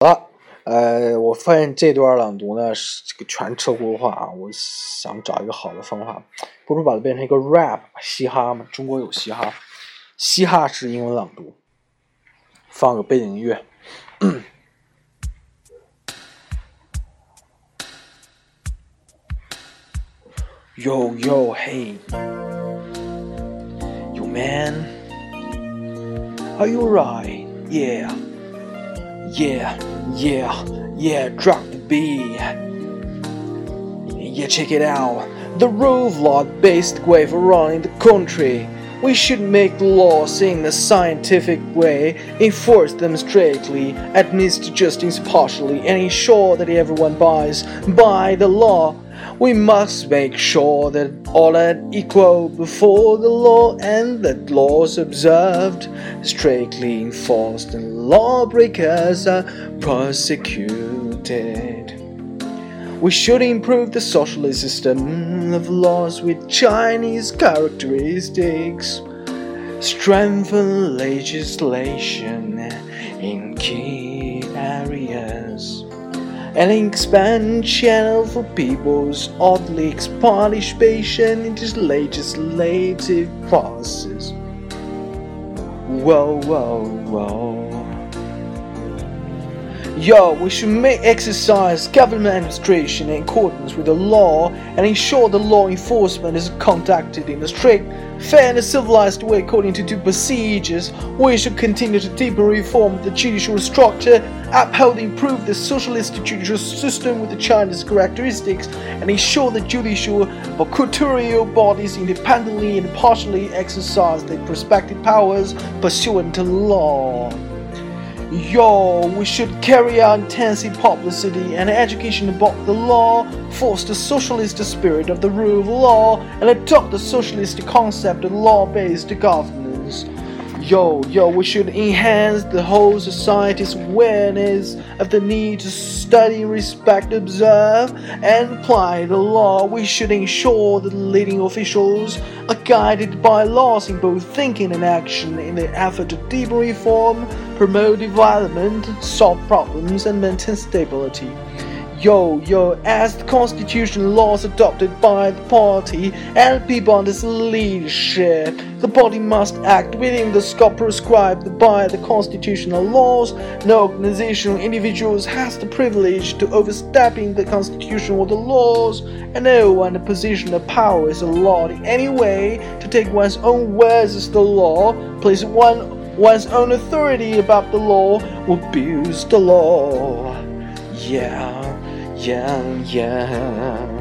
好了，呃，我发现这段朗读呢是这个全车轱辘话啊，我想找一个好的方法，不如把它变成一个 rap 嘻哈嘛，中国有嘻哈，嘻哈是英文朗读，放个背景音乐。Yo yo hey, yo man, are you right? Yeah, yeah, yeah, yeah. Drop the beat. Yeah, check it out. The rule of law-based way for running the country. We should make laws in a scientific way, enforce them strictly, administer justice partially, and ensure that everyone buys by the law. We must make sure that all are equal before the law and that laws observed, strictly enforced, and lawbreakers are prosecuted. We should improve the socialist system of laws with Chinese characteristics, strengthen legislation in key areas and expand channel for people's oddly participation in this legislative process. Whoa, whoa, whoa. Yo, we should make exercise government administration in accordance with the law and ensure the law enforcement is conducted in a strict, fair, and civilized way according to due procedures. We should continue to deepen reform the judicial structure, uphold and improve the socialist judicial system with the Chinese characteristics, and ensure the judicial prosecutorial bodies independently and partially exercise their prospective powers pursuant to law. Yo, we should carry out intensive publicity and education about the law, foster the socialist spirit of the rule of law, and adopt the socialist concept of law-based governance. Yo, yo, we should enhance the whole society's awareness of the need to study, respect, observe, and apply the law. We should ensure that leading officials are guided by laws in both thinking and action in the effort to deepen reform, promote development, solve problems, and maintain stability. Yo, yo, as the constitutional laws adopted by the party and people under its leadership, the body must act within the scope prescribed by the constitutional laws. No organization or individuals has the privilege to overstepping the constitution or the laws, and no one in a position of power is allowed in any way to take one's own words as the law, place one one's own authority above the law, or abuse the law. Yeah, yeah, yeah.